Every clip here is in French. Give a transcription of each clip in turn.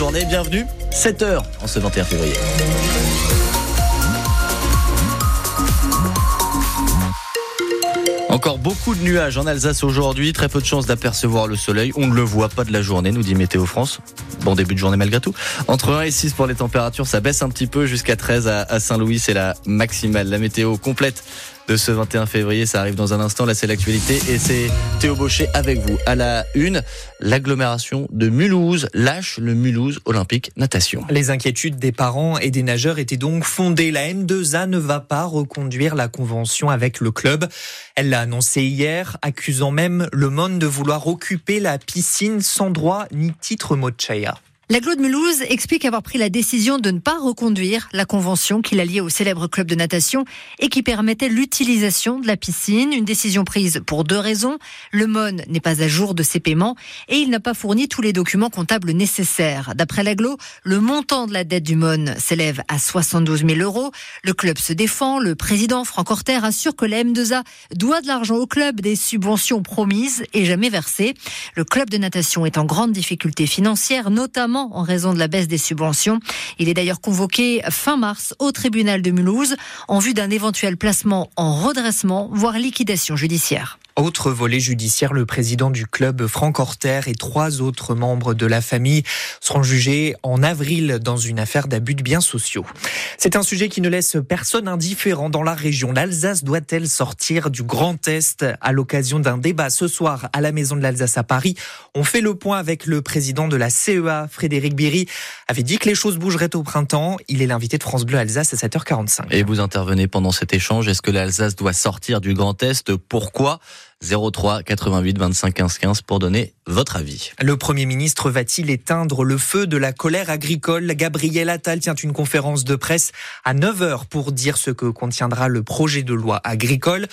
journée. Bienvenue, 7h en ce 21 février. Encore beaucoup de nuages en Alsace aujourd'hui, très peu de chances d'apercevoir le soleil. On ne le voit pas de la journée, nous dit Météo France. Bon début de journée malgré tout. Entre 1 et 6 pour les températures, ça baisse un petit peu jusqu'à 13 à Saint-Louis, c'est la maximale. La météo complète de ce 21 février. Ça arrive dans un instant. Là, c'est l'actualité et c'est Théo Baucher avec vous. À la une, l'agglomération de Mulhouse lâche le Mulhouse Olympique Natation. Les inquiétudes des parents et des nageurs étaient donc fondées. La M2A ne va pas reconduire la convention avec le club. Elle l'a annoncé hier, accusant même le monde de vouloir occuper la piscine sans droit ni titre Mochaya. L'aglo de Mulhouse explique avoir pris la décision de ne pas reconduire la convention qui l'a liée au célèbre club de natation et qui permettait l'utilisation de la piscine. Une décision prise pour deux raisons. Le MON n'est pas à jour de ses paiements et il n'a pas fourni tous les documents comptables nécessaires. D'après l'aglo, le montant de la dette du MON s'élève à 72 000 euros. Le club se défend. Le président Franck Horter assure que la M2A doit de l'argent au club, des subventions promises et jamais versées. Le club de natation est en grande difficulté financière, notamment en raison de la baisse des subventions. Il est d'ailleurs convoqué fin mars au tribunal de Mulhouse en vue d'un éventuel placement en redressement, voire liquidation judiciaire. Autre volet judiciaire, le président du club Franck Horter et trois autres membres de la famille seront jugés en avril dans une affaire d'abus de biens sociaux. C'est un sujet qui ne laisse personne indifférent dans la région. L'Alsace doit-elle sortir du Grand Est à l'occasion d'un débat ce soir à la Maison de l'Alsace à Paris? On fait le point avec le président de la CEA, Frédéric Biry, avait dit que les choses bougeraient au printemps. Il est l'invité de France Bleu Alsace à 7h45. Et vous intervenez pendant cet échange. Est-ce que l'Alsace doit sortir du Grand Est? Pourquoi? 03 88 25 15 15 pour donner votre avis. Le Premier ministre va-t-il éteindre le feu de la colère agricole? Gabriel Attal tient une conférence de presse à 9h pour dire ce que contiendra le projet de loi agricole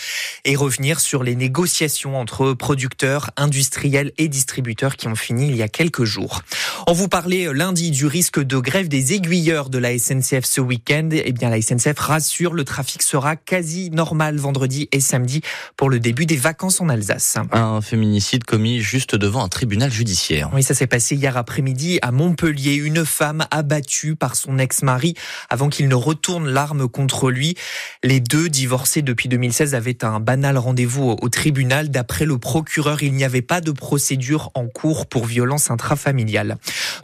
et revenir sur les négociations entre producteurs, industriels et distributeurs qui ont fini il y a quelques jours. On vous parlait lundi du risque de grève des aiguilleurs de la SNCF ce week-end. Eh bien, la SNCF rassure, le trafic sera quasi normal vendredi et samedi pour le début des vacances en Alsace. Un féminicide commis juste devant un tribunal judiciaire. Oui, ça s'est passé hier après-midi à Montpellier. Une femme abattue par son ex-mari avant qu'il ne retourne l'arme contre lui. Les deux, divorcés depuis 2016, avaient un banal rendez-vous au tribunal. D'après le procureur, il n'y avait pas de procédure en cours pour violence intrafamiliale.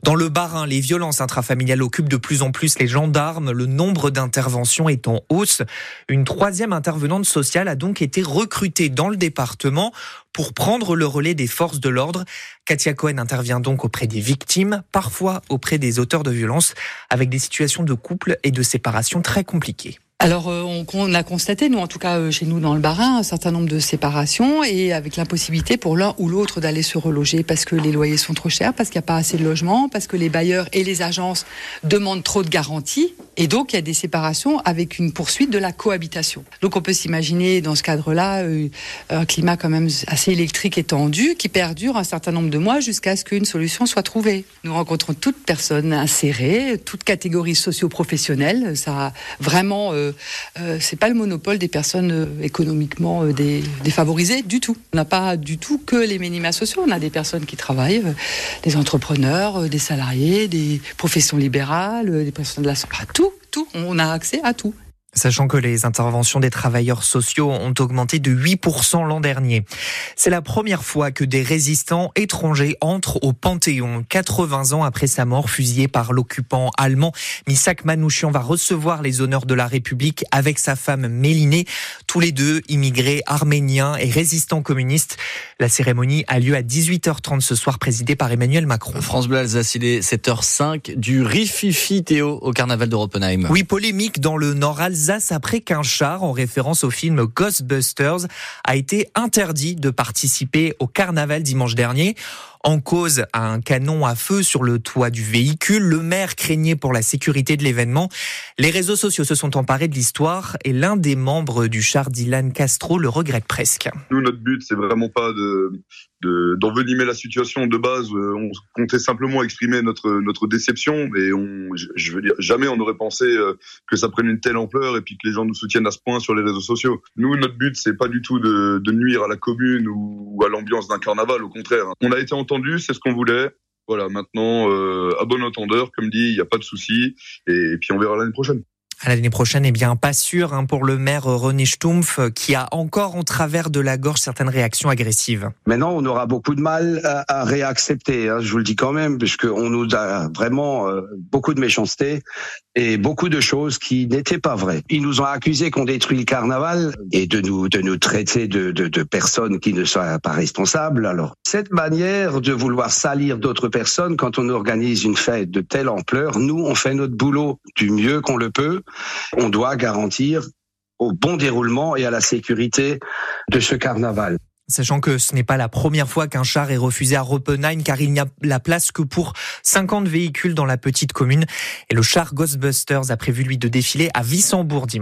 Dans le Bas-Rhin, les violences intrafamiliales occupent de plus en plus les gendarmes. Le nombre d'interventions est en hausse. Une troisième intervenante sociale a donc été recrutée dans le département pour prendre le relais des forces de l'ordre. Katia Cohen intervient donc auprès des victimes, parfois auprès des auteurs de violences, avec des situations de couple et de séparation très compliquées. Alors, euh, on, a constaté, nous en tout cas euh, chez nous dans le Barin, un certain nombre de séparations et avec l'impossibilité pour l'un ou l'autre d'aller se reloger parce que les loyers sont trop chers, parce qu'il n'y a pas assez de logements, parce que les bailleurs et les agences demandent trop de garanties et donc il y a des séparations avec une poursuite de la cohabitation. Donc on peut s'imaginer dans ce cadre-là euh, un climat quand même assez électrique et tendu qui perdure un certain nombre de mois jusqu'à ce qu'une solution soit trouvée. Nous rencontrons toute personne insérée, toute catégorie socio-professionnelle. Ça vraiment euh, c'est pas le monopole des personnes euh, économiquement euh, défavorisées du tout. On n'a pas du tout que les minima sociaux. On a des personnes qui travaillent, des entrepreneurs, des salariés, des professions libérales, des personnes de la santé. Tout, tout. On a accès à tout. Sachant que les interventions des travailleurs sociaux ont augmenté de 8% l'an dernier. C'est la première fois que des résistants étrangers entrent au Panthéon. 80 ans après sa mort, fusillé par l'occupant allemand, Misak Manouchian va recevoir les honneurs de la République avec sa femme Mélinée, tous les deux immigrés arméniens et résistants communistes. La cérémonie a lieu à 18h30 ce soir, présidée par Emmanuel Macron. France Bleu Alsace, il est 7h05 du Rififi Théo au carnaval de Roppenheim. Oui, polémique dans le nord Alsace après qu'un char, en référence au film Ghostbusters, a été interdit de participer au carnaval dimanche dernier. En cause, un canon à feu sur le toit du véhicule. Le maire craignait pour la sécurité de l'événement. Les réseaux sociaux se sont emparés de l'histoire et l'un des membres du char, Dylan Castro, le regrette presque. Nous, notre but, c'est vraiment pas de, d'envenimer la situation de base. Euh, on comptait simplement exprimer notre notre déception et je veux dire, jamais on n'aurait pensé euh, que ça prenne une telle ampleur et puis que les gens nous soutiennent à ce point sur les réseaux sociaux. Nous, notre but, c'est pas du tout de, de nuire à la commune ou à l'ambiance d'un carnaval. Au contraire, on a été entendu, c'est ce qu'on voulait. Voilà, maintenant, à bon entendeur, comme dit, il n'y a pas de souci. Et, et puis on verra l'année prochaine. À l'année prochaine, eh bien, pas sûr hein, pour le maire René Stumpf, qui a encore en travers de la gorge certaines réactions agressives. Maintenant, on aura beaucoup de mal à, réaccepter, hein, je vous le dis quand même, puisqu'on nous a vraiment euh, beaucoup de méchanceté et beaucoup de choses qui n'étaient pas vraies. Ils nous ont accusés qu'on détruit le carnaval et de nous de nous traiter de, de personnes qui ne sont pas responsables. Alors, cette manière de vouloir salir d'autres personnes quand on organise une fête de telle ampleur, nous, on fait notre boulot du mieux qu'on le peut on doit garantir au bon déroulement et à la sécurité de ce carnaval. Sachant que ce n'est pas la première fois qu'un char est refusé à Ropenheim car il n'y a la place que pour 50 véhicules dans la petite commune. Et le char Ghostbusters a prévu lui de défiler à Wissembourg dimanche.